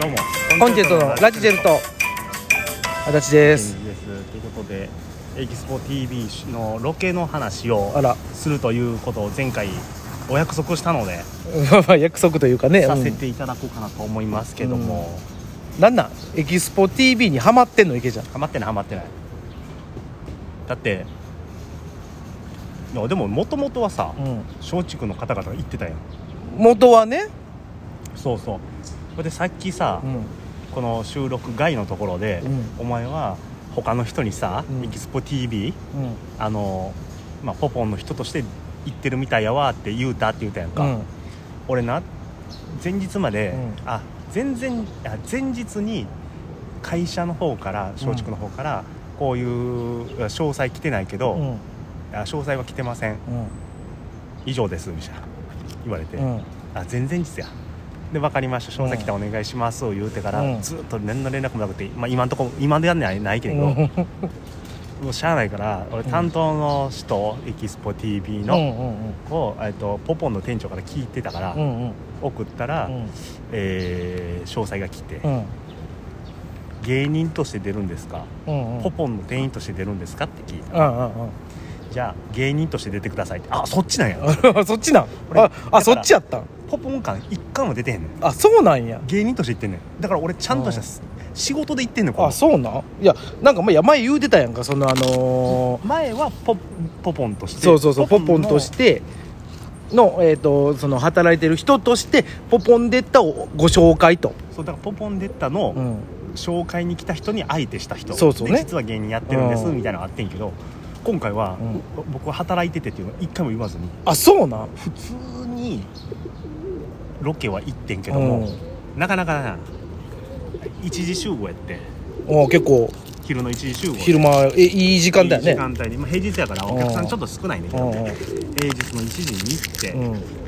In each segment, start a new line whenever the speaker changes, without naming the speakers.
どうも。
コンチェルトのラジチェルト足立です。
ですということでエキスポ TV のロケの話を
あら。
するということを前回お約束したので
まあ約束というかね。
させていただこうかなと思いますけども、
うん。なんなん？エキスポ TV にハマってんの池ちゃん。
ハマってないハマってない。だっていやでももともとはさ
うん。
松竹の方々が言ってたやん。
元はね？
そうそうでさっきさ、
うん。
この収録外のところで、
うん。
お前は他の人にさ、
うん。
エキスポ TV
うん。
あの、まあ、ポポンの人として行ってるみたいやわって言うたって言うたやんか、
うん。
俺な前日まで、
うん。
あ全然あ前日に会社の方から松竹の方から、こういう詳細来てないけど、
うん。
あ詳細は来てません。
うん。
以上ですみたいな言われて、
うん。
あ全然実やで分かりました。詳細来たらお願いします。を言うてから、
うん。
ずっと何の連絡もなくて、まあ、今んとこ今でやんないないけど、もうしゃあないから俺担当の人、エキスポ TV の、
うんうん
を、えっと、ポポンの店長から聞いてたから、
うんうん。
送ったら、
うん。
えー詳細が来て、
うん。
芸人として出るんですか、
うんうん。
ポポンの店員として出るんですか？って聞いた、
うんうん
じゃあ芸人として出てくださいって。あそっちなんや。
う んそっちなん？
俺
ああそっちやったん？
ポポン感一回も出てへんねん
あそうなんや。
芸人として行ってんねん。だから俺ちゃんとした仕事で行ってんねんこ
あそうなん？いやなんかまあ前言うてたやんかそのあのー。
前はポポポンとして。
そうそうそうポポン
の
としての,、えー、とその働いてる人としてポポンデッタをご紹介と、
そうだからポポンデッタの
うん、
紹介に来た人に相手した人。
そうそうね。
で実は芸人やってるんです
うん。
みたいなのがあってんけど今回は、
う
僕は働いててっていうのは一回も言わずに。
あそうなん？
普通にロケは行ってんけども、なかなかな一時集合やって
うん、お結構。
昼の一時集合で
昼間えいい時間だよ
いい時
ね
間帯に、まあ、平日やからお客さんちょっと少ないねんけど
うん
平日の1時に行って、
うん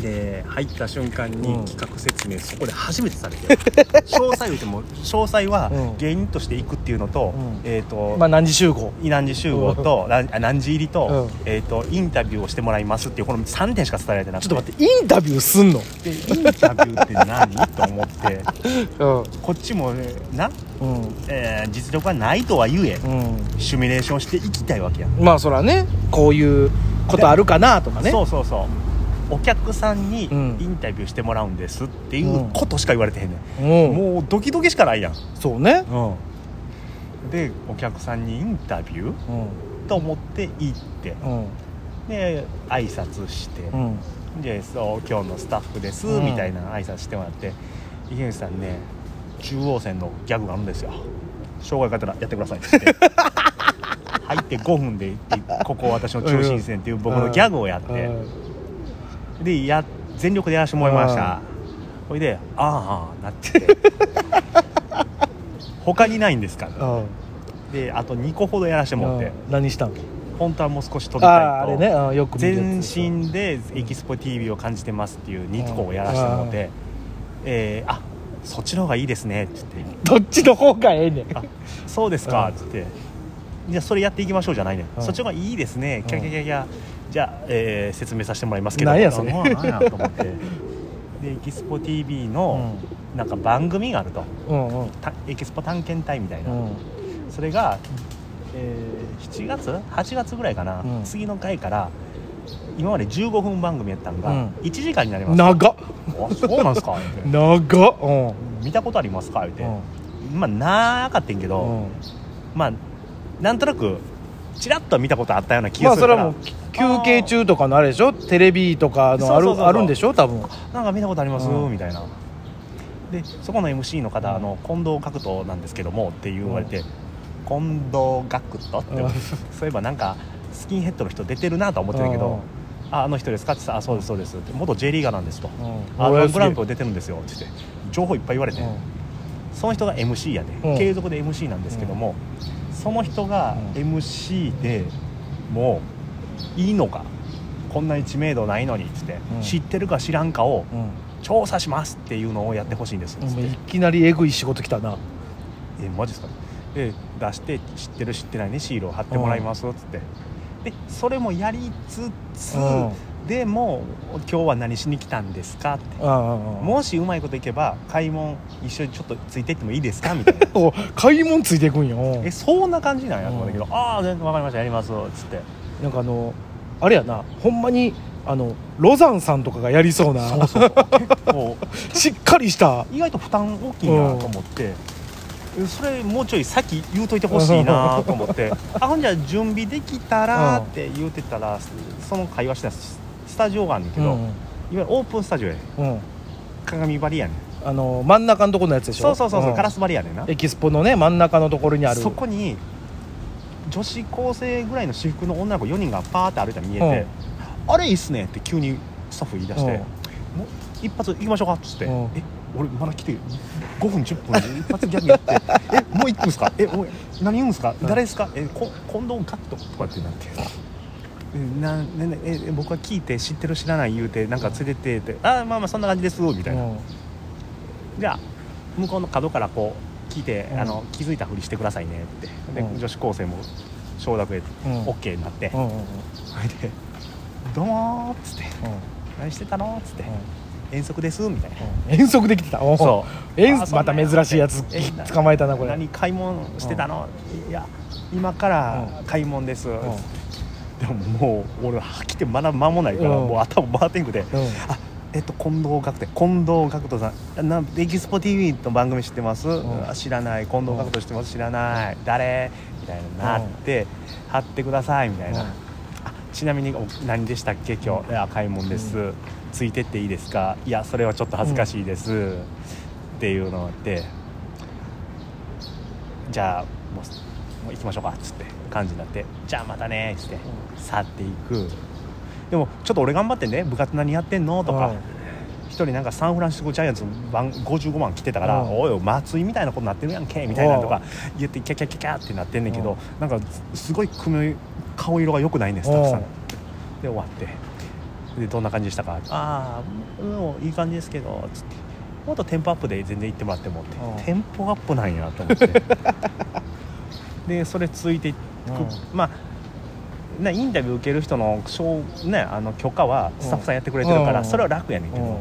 で入った瞬間に
うん。
企画説明そこで初めてされて。詳細言うても詳細は
うん。
芸人として行くっていうのと,、
うん。
えっ、と、
まあ何時集合。
何時集合と、何時入りと,、
うん。
えー、とインタビューをしてもらいますっていうこの3点しか伝えられてなくて。
ちょっと待ってインタビューすんの？
でインタビューって何？と思って。
うん。
こっちもねな、
うん。
えー実力はないとは言え。
うん。
シミュレーションしていきたいわけやん。
まあそらねこういうことあるかなとかね。
そうそうそうお客さんにイ
うん。
ンタビューしてもらうんですっていうことしか言われてへんねん、
うん。
もうドキドキしかないやん、
そうね。
でお客さんにインタビュー
うん。
と思って行って。
うん。
で挨拶して、
うん。
でそう今日のスタッフです、
うん。
みたいな挨拶してもらって。池内さんね中央線のギャグがあるんですよ。障害方やってくださいって。入って5分でここ私の中心線っていう僕のギャグをやって、でや全力でやらせてもらいました。ほいでああなってて。他にないんですか
うんうん。
であと2個ほどやらせてもらって。
うん。何したん
本当はもう少し撮り
あ
たいと。
ああれね。うんよく
全身でエキスポ TV を感じてますっていう2個をやらせてもらって。えーあそっちの方がいいですねって言って。
どっちの方がええねん。
あそうですか
うん。
って言って。じゃあそれやっていきましょうじゃないね、
うん。
そっちの方がいいですね。キャキャキャキャじゃあ、えー説明させてもらいますけど。
何やそれ
やと思って。でエキスポ TV のなんか番組があると。
うんうん。
たエキスポ探検隊みたいな、
うん。
それが、えー7月？8月ぐらいかな、
うん。
次の回から今まで15分番組やったんが、
うん。
1時間になります。
長っ。
あそうなんすか？っ て
長っ。うん。
見たことありますか？って、
うん。
まあなかったんけど、
うん。
まあなんとなくちらっと見たことあったような気
ま
がするから、
あそれはもう休憩中とかのあれでしょ？テレビとかのあるあるんでしょ？多分。
なんか見たことあります、
うん。
みたいな。でそこの MC の方、あの近藤角斗なんですけどもって言われて、近藤角斗って、
うん。
そういえばなんかスキンヘッドの人出てるなとは思ってたけど、ああの人ですか？って言ったらあそうですそうです。って元 J リーガーなんですと、
うん。
あ
俺
のグランプリ出てるんですよ。って言って情報いっぱい言われて、その人が MC やで、
うん。
継続で MC なんですけども、その人が
うん。
MC でもういいのかこんなに知名度ないのにっつって、
うん。
知ってるか知らんかを
うん。
調査しますっていうのをやってほしいんですっつって、
うんいきなりえぐい仕事来たな。
えマジですか？で出して知ってる知ってないねシールを貼ってもらいますっつって。でそれもやりつつ、
うん。
でも今日は何しに来たんですか?」って。もしうまいこといけば買い物一緒にちょっとついてってもいいですか？みたいな。
お買い物ついていくんよ。
えそんな感じなんやと思うんだけど「ああ分かりましたやります」っつって
なんかあのあれやなほんまにあのロザンさんとかがやりそうな
そうそう。結構
しっかりした。
意外と負担大きいなと思って、えそれもうちょい先言うといてほしいなと思って「あほんじゃ準備できたら」って言うてたらその会話してたススタジオがあんねんけど、
うん。
いわゆるオープンスタジオや
うん。
鏡張りやねん。
あの真ん中のところのやつでしょ？
そうそうそうそう、
ん。
ガラス張りやねんな。
エキスポのね真ん中のところにある。
そこに女子高生ぐらいの私服の女の子4人がパーって歩いたら見えて「あれいいっすね」って急にスタッフ言い出して
うん「
もう一発行きましょうか」っつって「
うん。
え俺まだ来て5分10分で一発ギャグやって「えもう行くんすか？えおい何言うんすか？
うん。
誰ですか？えこ近藤ガット」とかってなって。えなねねええ僕は聞いて知ってる知らない言うてなんか連れてって「ああまあまあそんな感じです」みたいな、
うん。
じゃあ向こうの角からこう聞いて、
うん。
あの気づいたふりしてくださいねって。で、
うん。
女子高生も承諾で
うん。
OK になって、それで「どうも」っつって「何してたの?」っつって「遠足です」みたいな、
遠足できてた。お
そう。
遠また珍しいやつ
え
捕まえたなこれ。
何買い物してたの、いや今から買い物です、
ん。
でももう俺来てまだ間もないから、
うん。
もう頭回ってんくて、
うん。
あえっと近藤学徒近藤学徒さん。なエキスポ TV の番組知ってます、
ん。
あ知らない。近藤学徒知ってます？知らない。誰？みたいになって、貼ってくださいみたいな、ちなみにお何でしたっけ？今日。いや買い物です、
う
ついてっていいですか？いやそれはちょっと恥ずかしいです、っていうのがあってじゃあもうもう行きましょうか。っつって感じになって。じゃあまたね。っつって去っていくでもちょっと俺頑張ってね部活何やってんの？とか。
うん
一人なんかサンフランシスコジャイアンツの番55万来てたから「
うん
おいおい松井みたいなことになってるやんけ」みたいなのとか言ってキャキャキャキャってなってんねんけどなんかすごい組顔色が良くないねスタッフさん。
うん
で終わって。でどんな感じでしたか？ああもういい感じですけどつって。もっとテンポアップで全然行ってもらってもって。
うん
テンポアップなんやと思って。でそれついていく、
う
まあなインタビュー受ける人のしょう、ね、あの許可はスタッフさんやってくれてるから、
うん。
それは楽やねんけど、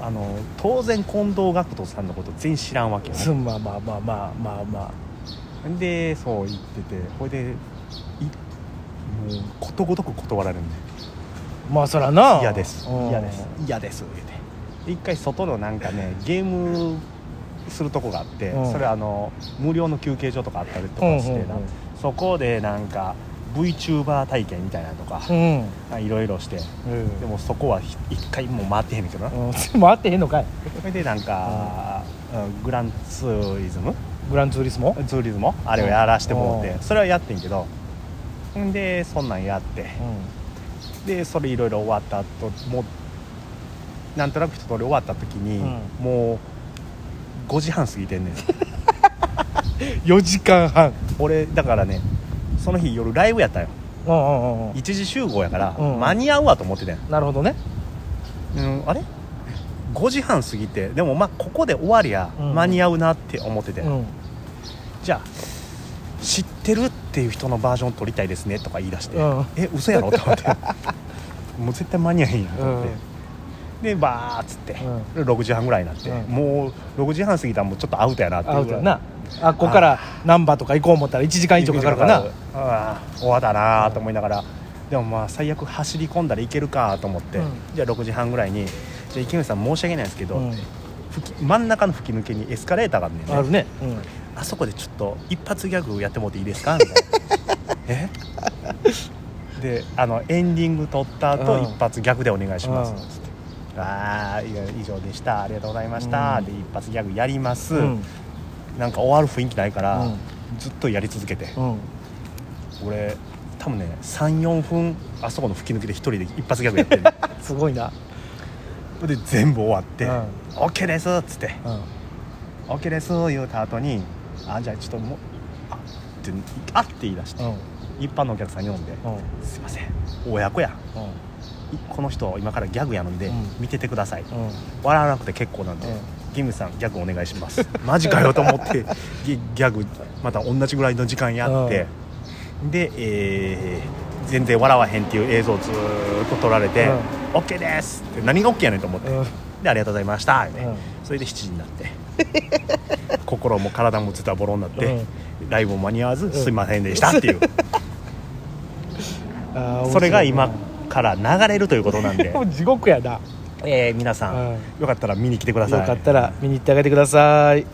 あの当然近藤学徒さんのこと全員知らんわけよ、ね、
うんまあまあまあまあまあまあ。
でそう言っててこれでいもうことごとく断られるん。で
まあそらな。
嫌です。
うん。
嫌です。嫌です言うて。で一回外のなんかねゲームするとこがあって、
うん。
それあの無料の休憩所とかあったりとかしてな、
うんうんうん
そこでなんか VTuber 体験みたいなのとかいろいろして
うん。
でもそこはひ一回も回ってへんけどな、
うん。回ってへんのかい。
それでなんか、うん。グランツーリズム？
グランツーリスモ
ツーリズム？あれをやらしてもらって、
うん。
それはやってんけどんでそんなんやって。でそれいろいろ終わった後もうなんとなく一通り終わった時に、
う
もう5時半過ぎてんねん。
4時間半。
俺だからねその日夜ライブやったよ。
うんうんうんうん。
1時集合やから、
うん。
間に合うわと思ってたん。
なるほどね。
うん、あれ？5時半過ぎてでもまあここで終わりゃ
うん。
間に合うなって思ってて、
うん。
じゃあ知ってるっていう人のバージョン撮りたいですねとか言い出して、
うん。
え嘘やろと思って。もう絶対間に合えへんやんと思って、でバーっつって、
う
6時半ぐらいになって、
うん。
もう6時半過ぎたらもうちょっとアウトやなって
アウトやな。あここから難波とか行こう思ったら1時間以上かかるかな
ああ終わったなと思いながら、でもまあ最悪走り込んだらいけるかと思って、
うん。
じゃあ6時半ぐらいに「じゃあ池上さん申し訳ないですけど、
うん。
真ん中の吹き抜けにエスカレーターがあるねんね。
あるね。
あそこでちょっと一発ギャグやってもらっていいですか？みたいな。え？であのエンディング撮った後、
うん。
一発ギャグでお願いしますああ以上でした。ありがとうございました、
うん。
で一発ギャグやります、
うん。
なんか終わる雰囲気ないから、
うん。
ずっとやり続けて、
うん。
俺多分ね34分あそこの吹き抜けで一人で一発ギャグやってる
すごいな。
で全部終わって
うん「
OK です」っつって。
うん「
OK です」言うた後に「あじゃあちょっともうあってあって言い出して、
うん。
一般のお客さん呼んで
うん「
すいません。親子やこの人今からギャグやるんで、
うん。
見ててください」
うん。
笑わなくて結構なんで、
うん。
ギムさんギャグお願いします。マジかよと思ってギギャグまた同じぐらいの時間やって、で、えー全然笑わへんっていう映像をずーっと撮られて
うん「
OK です」って何が OK やねんと思って。
うん。
でありがとうございました、ね
うん。
それで7時になって 心も体もズタボロになって、ライブも間に合わず、すいませんでしたっていう。それが今
面
から流れるということなんで。
地獄やな。
えー皆さん、
うん
よかったら見に来てください。
よかったら見に行ってあげてください